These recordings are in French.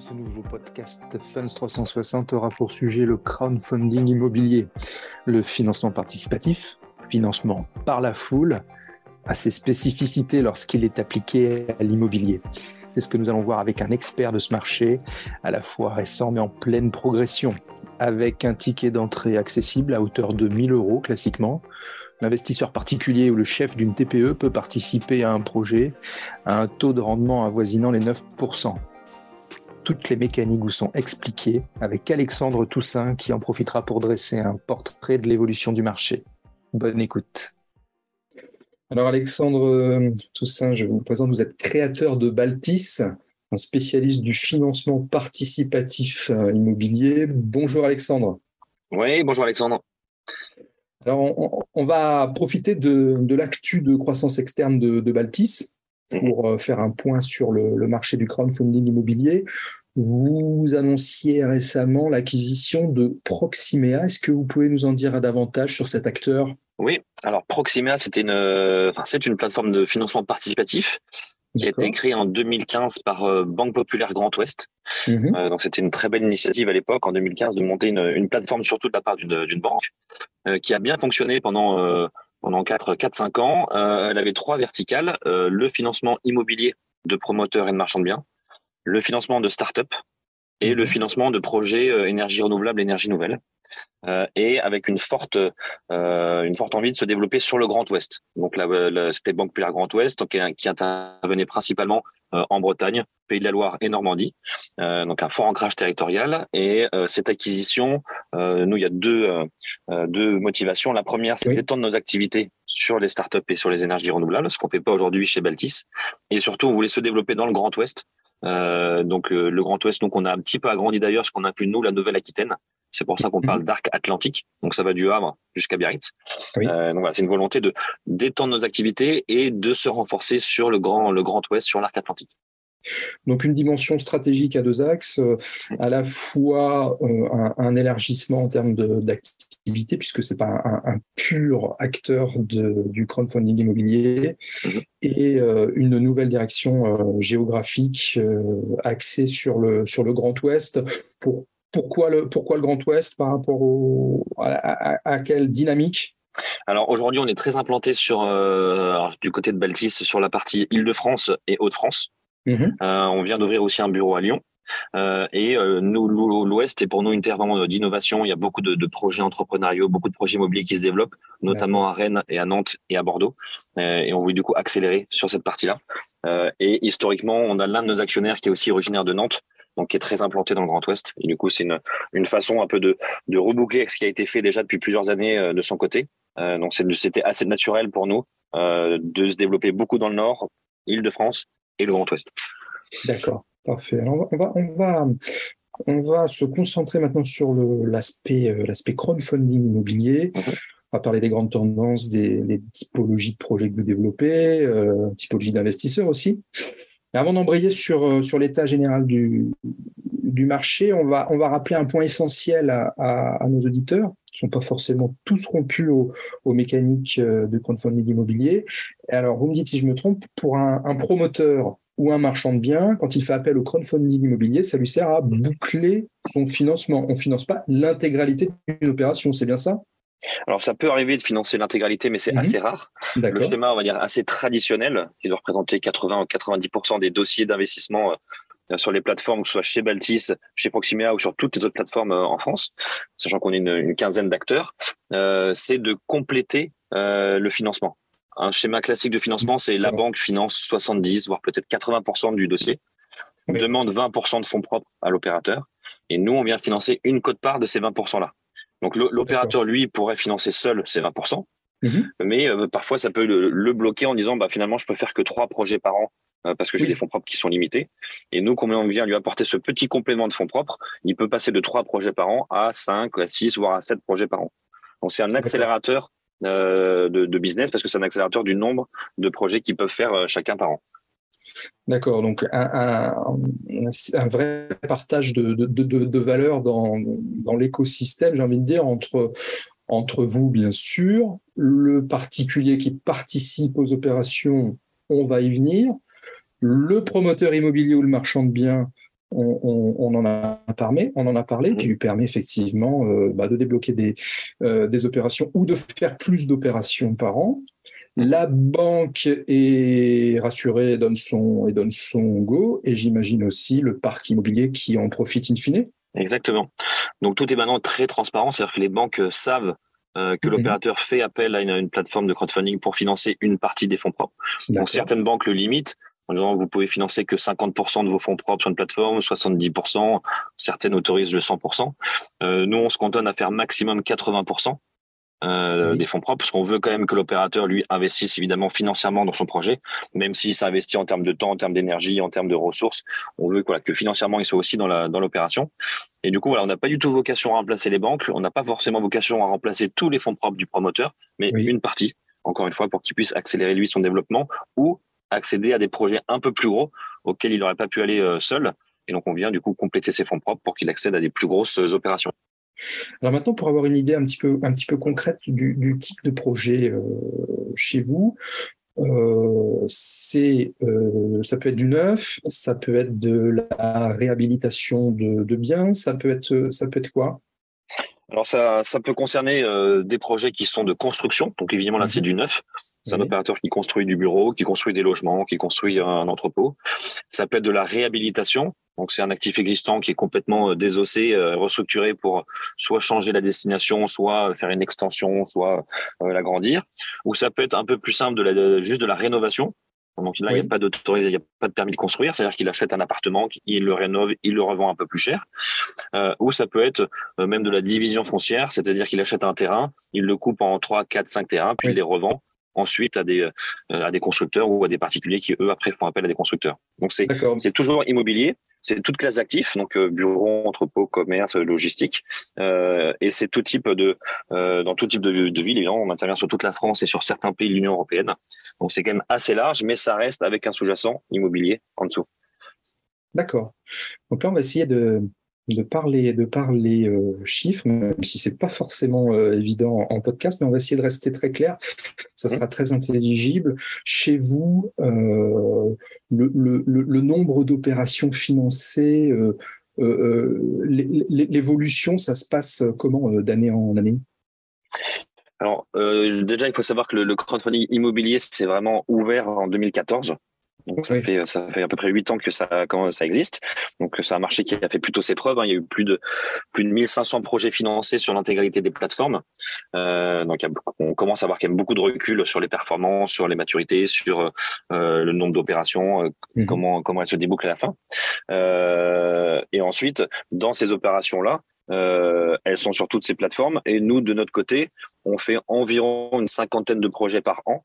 Ce nouveau podcast Funds 360 aura pour sujet le crowdfunding immobilier, le financement participatif, financement par la foule, à ses spécificités lorsqu'il est appliqué à l'immobilier. C'est ce que nous allons voir avec un expert de ce marché, à la fois récent mais en pleine progression, avec un ticket d'entrée accessible à hauteur de 1000 euros classiquement. L'investisseur particulier ou le chef d'une TPE peut participer à un projet à un taux de rendement avoisinant les 9% toutes les mécaniques vous sont expliquées avec Alexandre Toussaint qui en profitera pour dresser un portrait de l'évolution du marché. Bonne écoute. Alors Alexandre euh, Toussaint, je vous présente, vous êtes créateur de Baltis, un spécialiste du financement participatif euh, immobilier. Bonjour Alexandre. Oui, bonjour Alexandre. Alors on, va profiter de, l'actu de croissance externe de, Baltis pour euh, faire un point sur le, le marché du crowdfunding immobilier. Vous annonciez récemment l'acquisition de Proximea. Est-ce que vous pouvez nous en dire davantage sur cet acteur? Oui, alors Proximea, c'était une, enfin, c'est une plateforme de financement participatif qui a été créée en 2015 par euh, Banque Populaire Grand Ouest. Mhm. Euh, donc c'était une très belle initiative à l'époque, en 2015, de monter une, plateforme surtout de la part d'une banque euh, qui a bien fonctionné pendant pendant 4-5 ans. elle avait trois verticales le financement immobilier de promoteurs et de marchands de biens, le financement de start-up et le mhm. financement de projets euh, énergie renouvelable, énergie nouvelle, euh, et avec une forte, euh, une forte envie de se développer sur le Grand Ouest. Donc là, c'était Banque Populaire Grand Ouest, donc, qui intervenait principalement en Bretagne, Pays de la Loire et Normandie, donc un fort ancrage territorial. Et cette acquisition, nous, il y a deux, deux motivations. La première, c'est d'étendre nos activités sur les startups et sur les énergies renouvelables, ce qu'on fait pas aujourd'hui chez Baltis. Et surtout, on voulait se développer dans le Grand Ouest, euh, donc euh, le Grand Ouest, donc on a un petit peu agrandi d'ailleurs ce qu'on appelle nous la Nouvelle-Aquitaine. C'est pour ça qu'on parle mhm. d'arc atlantique. Donc ça va du Havre jusqu'à Biarritz. Euh, donc voilà, c'est une volonté de d'étendre nos activités et de se renforcer sur le grand le Grand Ouest, sur l'arc atlantique. Donc une dimension stratégique à deux axes, euh, à la fois euh, un, élargissement en termes d'activité, puisque c'est pas un, pur acteur du crowdfunding immobilier, mhm. et euh, une nouvelle direction géographique axée sur le, sur le Grand Ouest. Pour, pourquoi, le, pourquoi le Grand Ouest par rapport au, à, quelle dynamique? Alors aujourd'hui, on est très implanté sur du côté de Baltis sur la partie Île-de-France et Hauts-de-France. Mhm. Euh, on vient d'ouvrir aussi un bureau à Lyon. Euh, et euh, nous, l'Ouest est pour nous une terre d'innovation. Il y a beaucoup de, projets entrepreneuriaux, beaucoup de projets immobiliers qui se développent, notamment à Rennes et à Nantes et à Bordeaux. et on veut du coup accélérer sur cette partie-là. et historiquement, on a l'un de nos actionnaires qui est aussi originaire de Nantes, donc qui est très implanté dans le Grand Ouest. Et du coup, c'est une, façon un peu de, de reboucler ce qui a été fait déjà depuis plusieurs années de son côté. donc c'était assez naturel pour nous de se développer beaucoup dans le Nord, Île-de-France et le Grand Ouest. D'accord, parfait. on, va, on, va, on va se concentrer maintenant sur l'aspect euh, l'aspect crowdfunding immobilier. Mhm. On va parler des grandes tendances, des, typologies de projets que vous développez, euh, typologie d'investisseurs aussi. avant d'embrayer sur, euh, sur l'état général du, du marché, on va, on va rappeler un point essentiel à, à, nos auditeurs, qui ne sont pas forcément tous rompus aux, aux, mécaniques euh, de crowdfunding immobilier. Alors, vous me dites si je me trompe, pour un, un, promoteur ou un marchand de biens, quand il fait appel au crowdfunding immobilier, ça lui sert à boucler son financement. On ne finance pas l'intégralité d'une opération, c'est bien ça? Alors, ça peut arriver de financer l'intégralité, mais c'est mhm. assez rare. Le schéma, on va dire, assez traditionnel, qui doit représenter 80 ou 90% des dossiers d'investissement euh, sur les plateformes, que ce soit chez Baltis, chez Proximea ou sur toutes les autres plateformes euh, en France, sachant qu'on est une, quinzaine d'acteurs, euh, c'est de compléter le financement. Un schéma classique de financement, c'est la banque finance 70, voire peut-être 80% du dossier, demande 20% de fonds propres à l'opérateur, et nous, on vient financer une cote-part de ces 20%-là. Donc l'opérateur, lui, pourrait financer seul ces 20%, mhm. mais parfois ça peut le, bloquer en disant bah, finalement, je peux faire que trois projets par an euh, parce que j'ai des fonds propres qui sont limités. Et nous, comme on vient lui apporter ce petit complément de fonds propres, il peut passer de trois projets par an à 5, à 6, voire à 7 projets par an. Donc c'est un accélérateur euh, de, business parce que c'est un accélérateur du nombre de projets qu'ils peuvent faire euh, chacun par an. D'accord, donc un, un, vrai partage de, de, de valeur dans, dans l'écosystème, j'ai envie de dire, entre, entre vous, bien sûr, le particulier qui participe aux opérations, on va y venir, le promoteur immobilier ou le marchand de biens on, en a parlé, on en a parlé, qui lui permet effectivement bah, de débloquer des, des opérations ou de faire plus d'opérations par an. La banque est rassurée donne son, et donne son go, et j'imagine aussi le parc immobilier qui en profite in fine. Exactement. Donc tout est maintenant très transparent, c'est-à-dire que les banques savent euh, que mhm. l'opérateur fait appel à une, plateforme de crowdfunding pour financer une partie des fonds propres. Donc certaines banques le limitent. En disant, vous pouvez financer que 50% de vos fonds propres sur une plateforme, 70%, certaines autorisent le 100%. Euh, nous, on se cantonne à faire maximum 80%. Euh, des fonds propres, parce qu'on veut quand même que l'opérateur, lui, investisse évidemment financièrement dans son projet, même s'il s'investit en termes de temps, en termes d'énergie, en termes de ressources. On veut voilà, que financièrement, il soit aussi dans l'opération. Dans et du coup, voilà, on n'a pas du tout vocation à remplacer les banques, on n'a pas forcément vocation à remplacer tous les fonds propres du promoteur, mais une partie, encore une fois, pour qu'il puisse accélérer lui son développement ou accéder à des projets un peu plus gros auxquels il n'aurait pas pu aller euh, seul. Et donc, on vient du coup compléter ses fonds propres pour qu'il accède à des plus grosses opérations. Alors maintenant, pour avoir une idée un petit peu, concrète du, type de projet euh, chez vous, euh, euh, ça peut être du neuf, ça peut être de la réhabilitation de, de biens, ça peut être, ça peut être quoi? Alors ça, ça peut concerner euh, des projets qui sont de construction. Donc évidemment là c'est mhm. du neuf. C'est un opérateur qui construit du bureau, qui construit des logements, qui construit un entrepôt. Ça peut être de la réhabilitation. Donc c'est un actif existant qui est complètement euh, désossé, euh, restructuré pour soit changer la destination, soit faire une extension, soit l'agrandir. Ou ça peut être un peu plus simple de la, juste de la rénovation. Donc là, il n'y a pas d'autorisation, il n'y a pas de permis de construire, c'est-à-dire qu'il achète un appartement, il le rénove, il le revend un peu plus cher. Euh, ou ça peut être euh, même de la division foncière, c'est-à-dire qu'il achète un terrain, il le coupe en 3, 4, 5 terrains, puis il les revend ensuite à des, euh, à des constructeurs ou à des particuliers qui, eux, après, font appel à des constructeurs. Donc, c'est, c'est toujours immobilier, c'est toute classe d'actifs, donc euh, bureau, entrepôt, commerce, logistique, euh, et c'est tout type de, euh, dans tout type de, de ville. Évidemment, on intervient sur toute la France et sur certains pays de l'Union européenne. Donc, c'est quand même assez large, mais ça reste avec un sous-jacent immobilier en dessous. D'accord. Donc là, on va essayer de, de parler, de parler euh, chiffres, même si c'est pas forcément euh, évident en, podcast, mais on va essayer de rester très clair. Ça mmh. sera très intelligible. Chez vous, euh, le, nombre d'opérations financées, l'évolution, ça se passe comment d'année en année? Alors déjà, il faut savoir que le, le crowdfunding immobilier, c'est vraiment ouvert en 2014. Donc ça, fait, ça fait à peu près huit ans que ça, quand ça existe. Donc c'est un marché qui a fait plutôt ses preuves. Hein. Il y a eu plus de plus de 1500 projets financés sur l'intégralité des plateformes. Euh, donc on commence à avoir quand même beaucoup de recul sur les performances, sur les maturités, sur euh, le nombre d'opérations, euh, mhm. comment comment elles se débouclent à la fin. Euh, et ensuite, dans ces opérations là, euh, elles sont sur toutes ces plateformes. Et nous, de notre côté, on fait environ une cinquantaine de projets par an,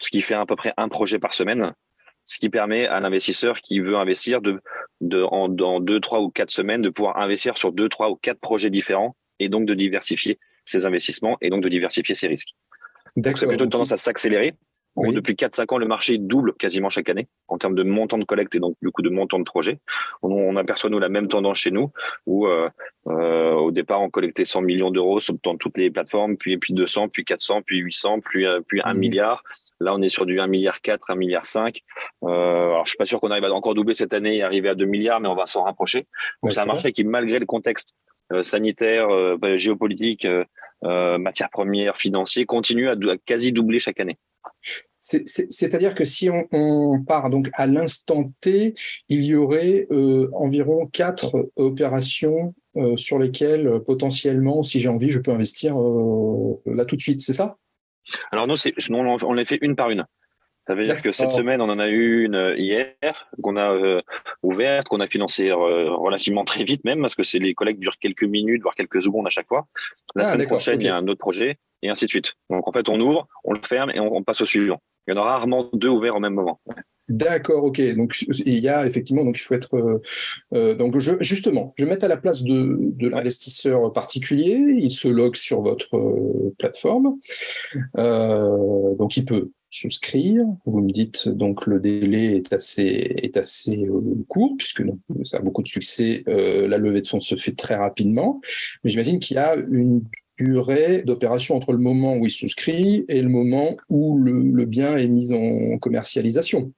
ce qui fait à peu près un projet par semaine ce qui permet à l'investisseur qui veut investir de, de en, dans deux, trois ou quatre semaines de pouvoir investir sur deux, trois ou quatre projets différents et donc de diversifier ses investissements et donc de diversifier ses risques. Donc, ça a plutôt une tendance à s'accélérer. Depuis 4-5 ans, le marché double quasiment chaque année en termes de montant de collecte et donc du coup de montant de projet. On, aperçoit nous la même tendance chez nous où euh, euh, au départ on collectait 100 millions d'euros dans toutes les plateformes, puis puis 200, puis 400, puis 800, puis euh, puis 1 mmh. milliard. Là on est sur du 1 milliard 4, 1 milliard 5. Euh, alors je suis pas sûr qu'on arrive à encore doubler cette année et arriver à 2 milliards, mais on va s'en rapprocher. Donc c'est un marché qui malgré le contexte euh, sanitaire, géopolitique, matières premières, financier, continue à, à quasi doubler chaque année. C'est-à-dire que si on, part donc à l'instant T, il y aurait euh, environ quatre opérations euh, sur lesquelles euh, potentiellement, si j'ai envie, je peux investir là tout de suite. C'est ça? Alors nous, on, on les fait une par une. Ça veut dire que cette semaine, on en a eu une hier, qu'on a ouverte, qu'on a financée relativement très vite même, parce que c'est les collectes durent quelques minutes, voire quelques secondes à chaque fois. La ah, semaine prochaine, il y a un autre projet, et ainsi de suite. Donc en fait, on ouvre, on le ferme et on passe au suivant. Il y en a rarement deux ouverts au même moment. D'accord, ok. Donc il y a effectivement, donc il faut être. Euh, euh, donc je, justement, je vais mettre à la place de, de l'investisseur particulier. Il se logue sur votre euh, plateforme, donc il peut souscrire. Vous me dites donc le délai est assez est assez court puisque ça a beaucoup de succès. la levée de fonds se fait très rapidement, mais j'imagine qu'il y a une durée d'opération entre le moment où il souscrit et le moment où le, bien est mis en commercialisation.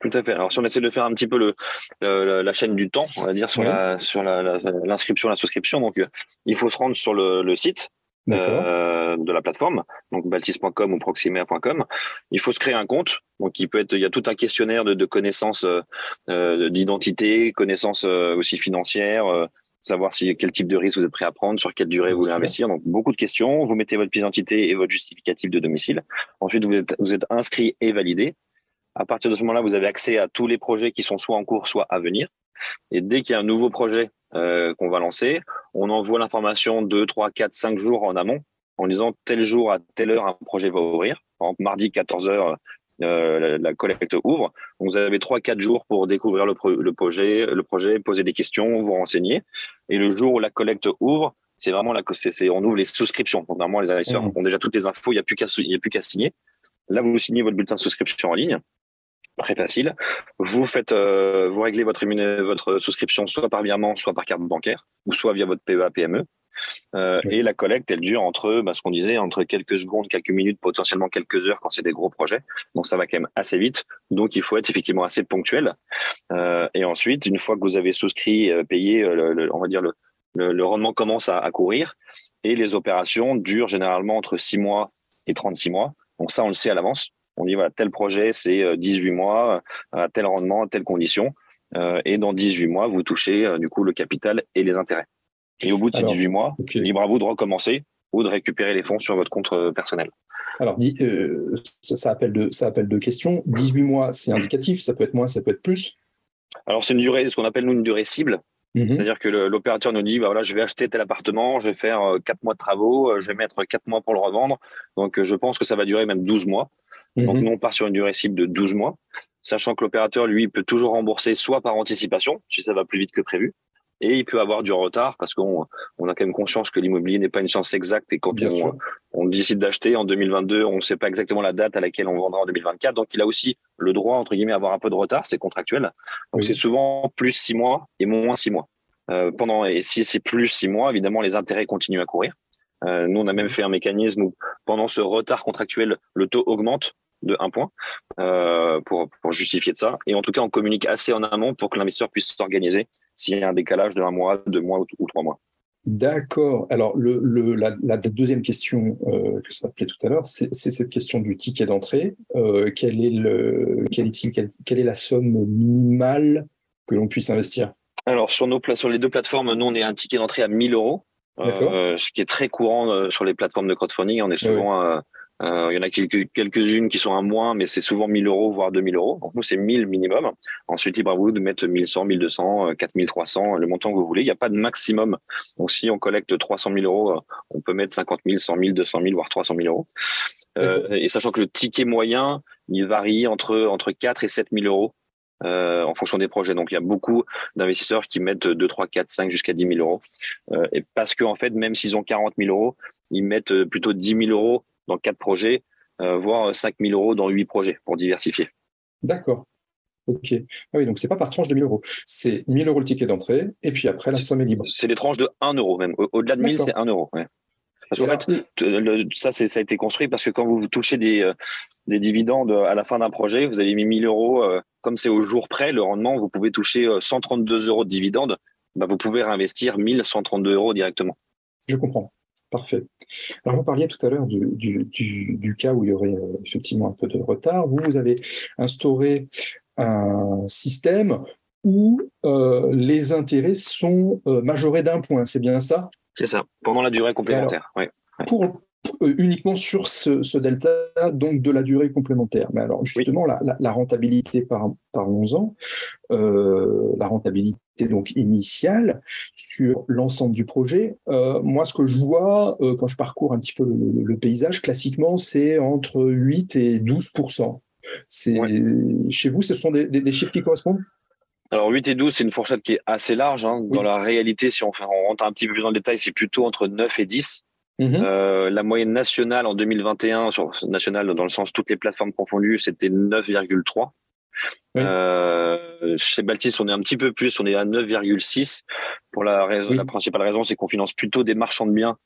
Tout à fait. Alors, si on essaie de faire un petit peu le, la chaîne du temps, on va dire, sur la sur l'inscription, la, souscription, donc euh, il faut se rendre sur le, le site euh, de la plateforme, donc baltis.com ou proximea.com. Il faut se créer un compte. Donc, il peut être, il y a tout un questionnaire de, de connaissances euh, d'identité, connaissances aussi financières, savoir si quel type de risque vous êtes prêt à prendre, sur quelle durée vous voulez investir. Donc beaucoup de questions. Vous mettez votre pièce d'identité et votre justificatif de domicile. Ensuite, vous êtes, vous êtes inscrit et validé. À partir de ce moment-là, vous avez accès à tous les projets qui sont soit en cours, soit à venir. Et dès qu'il y a un nouveau projet euh, qu'on va lancer, on envoie l'information 2, 3, 4, 5 jours en amont en disant tel jour à telle heure un projet va ouvrir. Par exemple, mardi 14 heures, euh, la, collecte ouvre. Donc, vous avez 3-4 jours pour découvrir le, projet, le projet, poser des questions, vous renseigner. Et le jour où la collecte ouvre, c'est vraiment là que c'est, on ouvre les souscriptions. Donc, normalement, les investisseurs mmh. ont déjà toutes les infos, il n'y a plus qu'à, il y a plus qu'à signer. Là, vous signez votre bulletin de souscription en ligne très facile. Vous faites, euh, vous réglez votre, votre souscription soit par virement, soit par carte bancaire, ou soit via votre PEA PME. Euh, et la collecte, elle dure entre, bah, ce qu'on disait, entre quelques secondes, quelques minutes, potentiellement quelques heures quand c'est des gros projets. Donc ça va quand même assez vite. Donc il faut être effectivement assez ponctuel. Euh, et ensuite, une fois que vous avez souscrit, payé, on va dire le, le, rendement commence à, à, courir. Et les opérations durent généralement entre 6 mois et 36 mois. Donc ça, on le sait à l'avance. On dit voilà, tel projet, c'est 18 euh, mois, à tel rendement, à telle condition. Euh, et dans 18 mois, vous touchez euh, du coup le capital et les intérêts. Et au bout de ces 18 mois, libre à vous de recommencer ou de récupérer les fonds sur votre compte personnel. Alors, ça, appelle deux, ça appelle deux questions. 18 mois, c'est indicatif, ça peut être moins, ça peut être plus. Alors, c'est une durée, ce qu'on appelle nous une durée cible. Mhm. C'est-à-dire que l'opérateur nous dit, bah voilà, je vais acheter tel appartement, je vais faire quatre mois de travaux, je vais mettre quatre mois pour le revendre. Donc, je pense que ça va durer même 12 mois. Donc, mhm. nous, on part sur une durée cible de 12 mois, sachant que l'opérateur, lui, peut toujours rembourser soit par anticipation, si ça va plus vite que prévu, et il peut avoir du retard parce qu'on on a quand même conscience que l'immobilier n'est pas une science exacte et quand on, on, décide d'acheter en 2022, on ne sait pas exactement la date à laquelle on vendra en 2024. Donc, il a aussi le droit, entre guillemets, à avoir un peu de retard, c'est contractuel. Donc, c'est souvent plus six mois et moins six mois. Euh, pendant, et si c'est plus six mois, évidemment, les intérêts continuent à courir. Euh, nous, on a même fait un mécanisme où, pendant ce retard contractuel, le taux augmente de un point euh, pour, pour, justifier de ça. Et en tout cas, on communique assez en amont pour que l'investisseur puisse s'organiser s'il y a un décalage de un mois, deux mois ou, trois mois. D'accord. Alors, le, le, la, deuxième question euh, que ça appelait tout à l'heure, c'est cette question du ticket d'entrée. Euh, quel est le, quel est, quelle est la somme minimale que l'on puisse investir? Alors, sur, nos, sur les deux plateformes, nous, on est un ticket d'entrée à 1000 euros. Euh, ce qui est très courant euh, sur les plateformes de crowdfunding. On est souvent, euh, il y en a quelques, quelques-unes qui sont à moins, mais c'est souvent 1000 euros, voire 2000 euros. Donc nous, c'est 1000 minimum. Ensuite, libre à vous de mettre 1100, 1200, 4300, le montant que vous voulez. Il n'y a pas de maximum. Donc si on collecte 300 000 euros, on peut mettre 50 000, 100 000, 200 000, voire 300 000 euros. et sachant que le ticket moyen, il varie entre, entre 4 et 7 000 euros euh, en fonction des projets. Donc il y a beaucoup d'investisseurs qui mettent 2, 3, 4, 5 jusqu'à 10 000 euros. Euh, et parce qu'en en fait, même s'ils ont 40 000 euros, ils mettent euh, plutôt 10 000 euros dans 4 projets, voire 5 000 euros dans 8 projets pour diversifier. D'accord. Ok. Ah oui, donc c'est pas par tranche de 1000 euros. C'est 1000 euros le ticket d'entrée, et puis après, la somme est libre. C'est des tranches de 1 euro même. Au-delà de 1000, c'est 1 euro. Parce qu'en fait, ça, ça a été construit parce que quand vous touchez des, euh, des dividendes à la fin d'un projet, vous avez mis 1000 euros, euh, comme c'est au jour près, le rendement, vous pouvez toucher 132 euh, euros de dividendes, bah, vous pouvez réinvestir 1132 euros directement. Je comprends. Parfait. Alors, vous parliez tout à l'heure du, du, du, cas où il y aurait effectivement un peu de retard. Vous, vous avez instauré un système où les intérêts sont majorés d'un point. C'est bien ça? C'est ça, pendant la durée complémentaire. Pour, euh, uniquement sur ce, delta, donc de la durée complémentaire. Mais alors justement, la, rentabilité, par, parlons-en, euh, la rentabilité donc initiale sur l'ensemble du projet. Euh, moi, ce que je vois quand je parcours un petit peu le, paysage, classiquement, c'est entre 8 et 12 c'est Chez vous, ce sont des chiffres qui correspondent? Alors 8 et 12, c'est une fourchette qui est assez large. Hein. Dans la réalité, si on, rentre un petit peu plus dans le détail, c'est plutôt entre 9 et 10. Mhm. Euh, la moyenne nationale en 2021, sur nationale dans le sens toutes les plateformes confondues, c'était 9,3. Euh, chez Baltis, on est un petit peu plus, on est à 9,6. Pour la raison, la principale raison, c'est qu'on finance plutôt des marchands de biens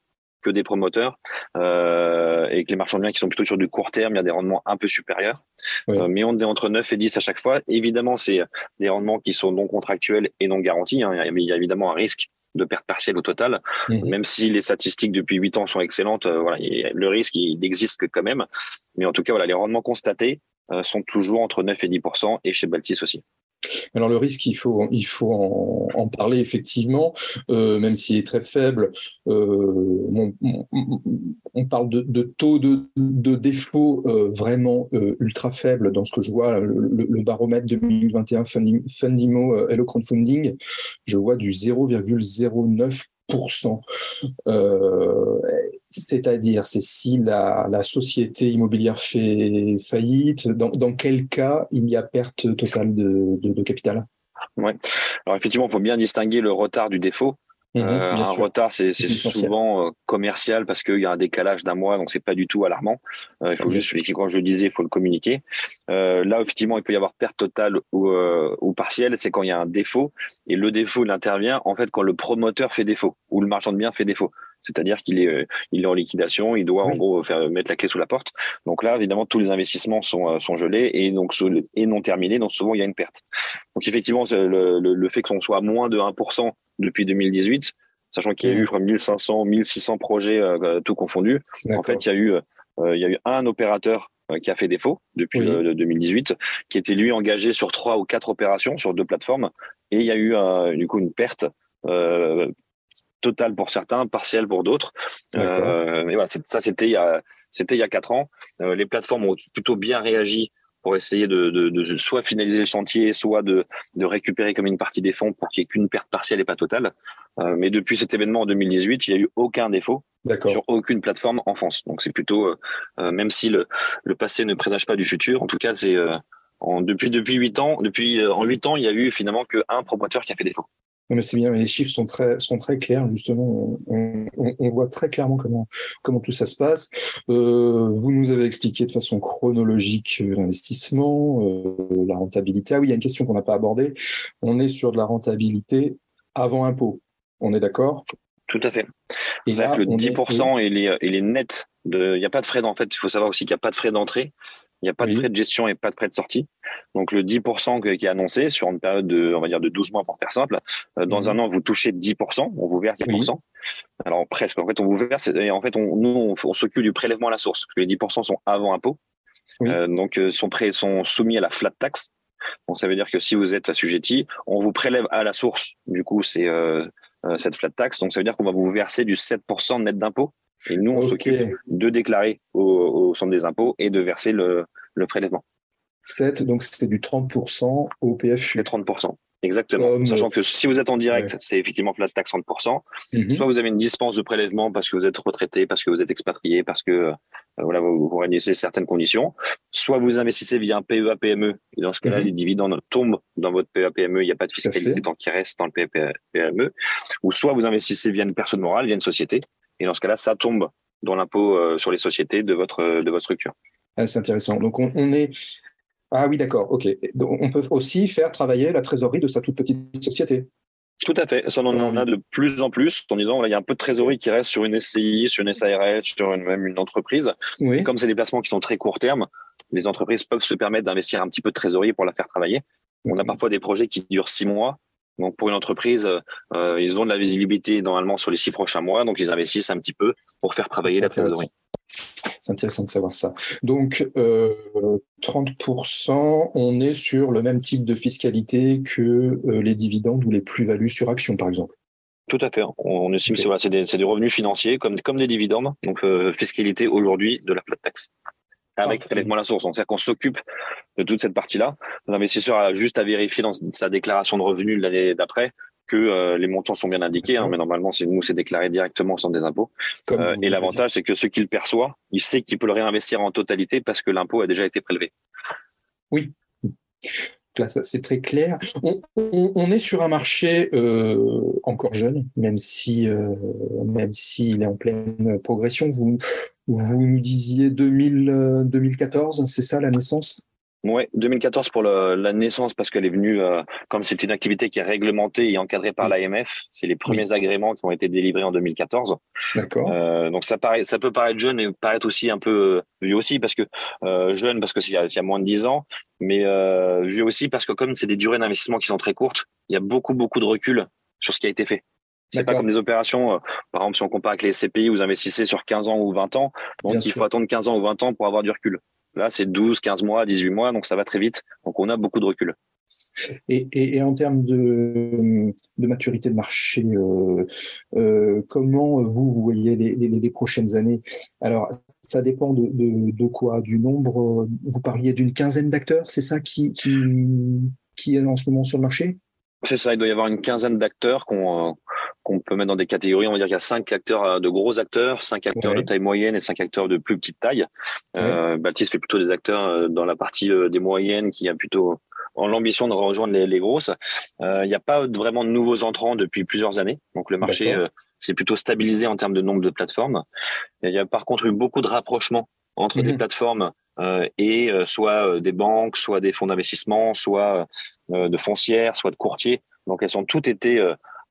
que des promoteurs euh, et que les marchands de biens qui sont plutôt sur du court terme, il y a des rendements un peu supérieurs. Euh, mais on est entre 9 et 10 à chaque fois. Évidemment, c'est des rendements qui sont non contractuels et non garantis. Hein. Il y a évidemment un risque de perte partielle au total, mhm. même si les statistiques depuis 8 ans sont excellentes. Euh, voilà, le risque, il existe quand même. Mais en tout cas, voilà, les rendements constatés sont toujours entre 9 et 10% et chez Baltis aussi. Alors le risque, il faut, il faut en, parler effectivement, euh, même s'il est très faible. Euh, on, parle de, taux de, défaut euh, vraiment ultra faible dans ce que je vois, le, baromètre 2021 Fundimo Hello Crowdfunding, je vois du 0,09 euh, c'est-à-dire, c'est si la, société immobilière fait faillite, dans, quel cas il y a perte totale de, capital? Ouais. Alors effectivement, il faut bien distinguer le retard du défaut. Mhm, euh, un retard, c'est souvent euh, commercial parce qu'il y a un décalage d'un mois, donc c'est pas du tout alarmant. il faut juste, comme je le disais, il faut le communiquer. là, effectivement, il peut y avoir perte totale ou, ou partielle, c'est quand il y a un défaut. Et le défaut, il intervient en fait quand le promoteur fait défaut ou le marchand de biens fait défaut. C'est-à-dire qu'il est, euh, il est en liquidation, il doit en gros faire mettre la clé sous la porte. Donc là, évidemment, tous les investissements sont, euh, sont gelés et donc et non terminés. Donc souvent, il y a une perte. Donc effectivement, le, le, fait qu'on soit à moins de 1% depuis 2018, sachant qu'il y a eu, je crois, 1500, 1600 projets euh, tout confondus. En fait, il y a eu, il y a eu un opérateur qui a fait défaut depuis 2018, qui était lui engagé sur trois ou quatre opérations sur deux plateformes, et il y a eu du coup une perte total pour certains, partiel pour d'autres. Euh, mais voilà, ça c'était il y a c'était il y a quatre ans. Euh, les plateformes ont plutôt bien réagi pour essayer de, soit finaliser le chantier, soit de, récupérer comme une partie des fonds pour qu'il n'y ait qu'une perte partielle et pas totale. Euh, mais depuis cet événement en 2018, il n'y a eu aucun défaut sur aucune plateforme en France. Donc c'est plutôt, même si le, le, passé ne présage pas du futur, en tout cas c'est depuis depuis huit ans, depuis en huit ans, il y a eu finalement qu'un promoteur qui a fait défaut mais c'est bien, les chiffres sont très, sont très clairs, justement. On, voit très clairement comment, comment tout ça se passe. Euh, vous nous avez expliqué de façon chronologique euh, l'investissement, euh, la rentabilité. Ah oui, il y a une question qu'on n'a pas abordée. On est sur de la rentabilité avant impôt. On est d'accord? Tout à fait. Et là, le 10% est... il, est, il est net. Il n'y a pas de frais. En fait, il faut savoir aussi qu'il n'y a pas de frais d'entrée. Il n'y a pas de frais de gestion et pas de frais de sortie. Donc le 10% qui est annoncé sur une période de, on va dire, de 12 mois pour faire simple, euh, dans mhm. un an, vous touchez 10%, on vous verse 10%. Alors presque, en fait, on vous verse, et en fait, on, nous, on, s'occupe du prélèvement à la source. Les 10% sont avant impôt. Euh, donc euh, sont, prêts, sont soumis à la flat tax. Donc ça veut dire que si vous êtes assujetti, on vous prélève à la source. Du coup, c'est cette flat tax. Donc ça veut dire qu'on va vous verser du 7% net d'impôt et nous, on s'occupe de déclarer au, centre des impôts et de verser le, prélèvement. 7, donc c'est du 30% au PFU. Le 30%. Exactement. Sachant que si vous êtes en direct, c'est effectivement flat tax 30%. Mhm. Soit vous avez une dispense de prélèvement parce que vous êtes retraité, parce que vous êtes expatrié, parce que euh, voilà, vous, vous réunissez certaines conditions. Soit vous investissez via un PEA PME. Et dans ce cas-là, mhm. les dividendes tombent dans votre PEA PME. Il n'y a pas de fiscalité tant qu'il reste dans le PEA PME. Ou soit vous investissez via une personne morale, via une société. Et dans ce cas-là, ça tombe dans l'impôt euh, sur les sociétés de votre, de votre structure. Ah, c'est intéressant. Donc, on, est. Ah oui, d'accord, ok. Donc, on peut aussi faire travailler la trésorerie de sa toute petite société. Tout à fait. Ça, on en a de plus en plus en disant il y a un peu de trésorerie qui reste sur une SCI, sur une SARL, sur une, même une entreprise. Oui. comme c'est des placements qui sont très court terme, les entreprises peuvent se permettre d'investir un petit peu de trésorerie pour la faire travailler. On a parfois des projets qui durent six mois donc pour une entreprise, euh, ils ont de la visibilité normalement sur les six prochains mois, donc ils investissent un petit peu pour faire travailler la trésorerie. C'est intéressant de savoir ça. Donc, 30%, euh, on est sur le même type de fiscalité que euh, les dividendes ou les plus-values sur actions, par exemple. Tout à fait. On, estime que c'est des, revenus financiers comme, comme des dividendes. Donc, fiscalité aujourd'hui de la plate taxe avec prélèvement à la source. C'est-à-dire qu'on s'occupe de toute cette partie-là. L'investisseur a juste à vérifier dans sa déclaration de revenus l'année d'après que euh, les montants sont bien indiqués, hein, mais normalement, c'est nous, c'est déclaré directement sans des impôts. Euh, et l'avantage, c'est que ce qu'il perçoit, il sait qu'il peut le réinvestir en totalité parce que l'impôt a déjà été prélevé. Oui. Là, c'est très clair. On, est sur un marché euh, encore jeune, même si, même s'il est en pleine progression. Vous, vous nous disiez 2000, 2014, c'est ça la naissance? Ouais, 2014 pour la naissance parce qu'elle est venue, euh, comme c'est une activité qui est réglementée et encadrée par l'AMF, c'est les premiers agréments qui ont été délivrés en 2014. D'accord. Euh, donc ça paraît, ça peut paraître jeune et paraître aussi un peu euh, vieux aussi parce que jeune parce que c'est il y a moins de 10 ans, mais vieux aussi parce que comme c'est des durées d'investissement qui sont très courtes, il y a beaucoup beaucoup de recul sur ce qui a été fait. C'est pas comme des opérations, par exemple, si on compare avec les CPI, vous investissez sur 15 ans ou 20 ans, donc il faut attendre 15 ans ou 20 ans pour avoir du recul. Là, c'est 12, 15 mois, 18 mois, donc ça va très vite. Donc on a beaucoup de recul. Et, en termes de, maturité de marché, euh, euh, comment vous, vous voyez les, prochaines années? Alors, ça dépend de, quoi? Du nombre? Vous parliez d'une quinzaine d'acteurs, c'est ça qui, qui, qui est en ce moment sur le marché? C'est ça, il doit y avoir une quinzaine d'acteurs qu'on qu'on peut mettre dans des catégories. On va dire qu'il y a cinq acteurs euh, de gros acteurs, cinq acteurs de taille moyenne et cinq acteurs de plus petite taille. Euh, Baptiste fait plutôt des acteurs euh, dans la partie des moyennes qui a plutôt en l'ambition de rejoindre les, grosses. Il n'y a pas vraiment de nouveaux entrants depuis plusieurs années. Donc le marché s'est plutôt stabilisé en termes de nombre de plateformes. Il y a par contre eu beaucoup de rapprochements entre des mhm. plateformes et soit des banques, soit des fonds d'investissement, soit de foncières, soit de courtiers. Donc elles ont toutes été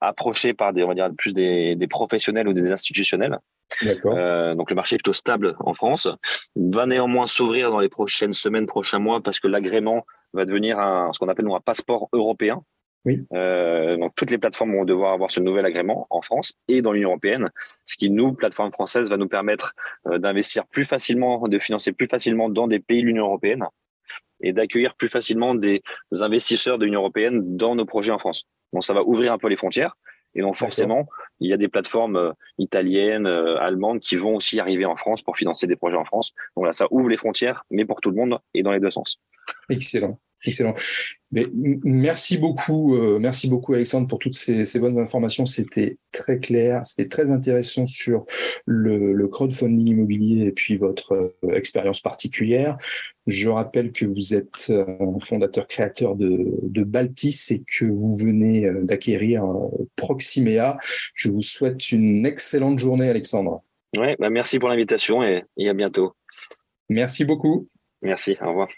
approché par des, on va dire, plus des, professionnels ou des institutionnels. Euh, donc le marché est plutôt stable en France. Va néanmoins s'ouvrir dans les prochaines semaines, prochains mois, parce que l'agrément va devenir un, ce qu'on appelle un passeport européen. Oui. Euh, donc toutes les plateformes vont devoir avoir ce nouvel agrément en France et dans l'Union européenne, ce qui nous, plateforme française, va nous permettre euh, d'investir plus facilement, de financer plus facilement dans des pays de l'Union européenne et d'accueillir plus facilement des investisseurs de l'Union européenne dans nos projets en France. Donc ça va ouvrir un peu les frontières. Et donc forcément, il y a des plateformes euh, italiennes, euh, allemandes qui vont aussi arriver en France pour financer des projets en France. Donc là, ça ouvre les frontières, mais pour tout le monde et dans les deux sens. Excellent. Excellent. Mais merci beaucoup, euh, merci beaucoup Alexandre pour toutes ces, bonnes informations. C'était très clair, c'était très intéressant sur le, crowdfunding immobilier et puis votre euh, expérience particulière. Je rappelle que vous êtes euh, fondateur créateur de, de, Baltis et que vous venez d'acquérir Proximea. Je vous souhaite une excellente journée, Alexandre. Ouais, bah merci pour l'invitation et à bientôt. Merci beaucoup. Merci, au revoir.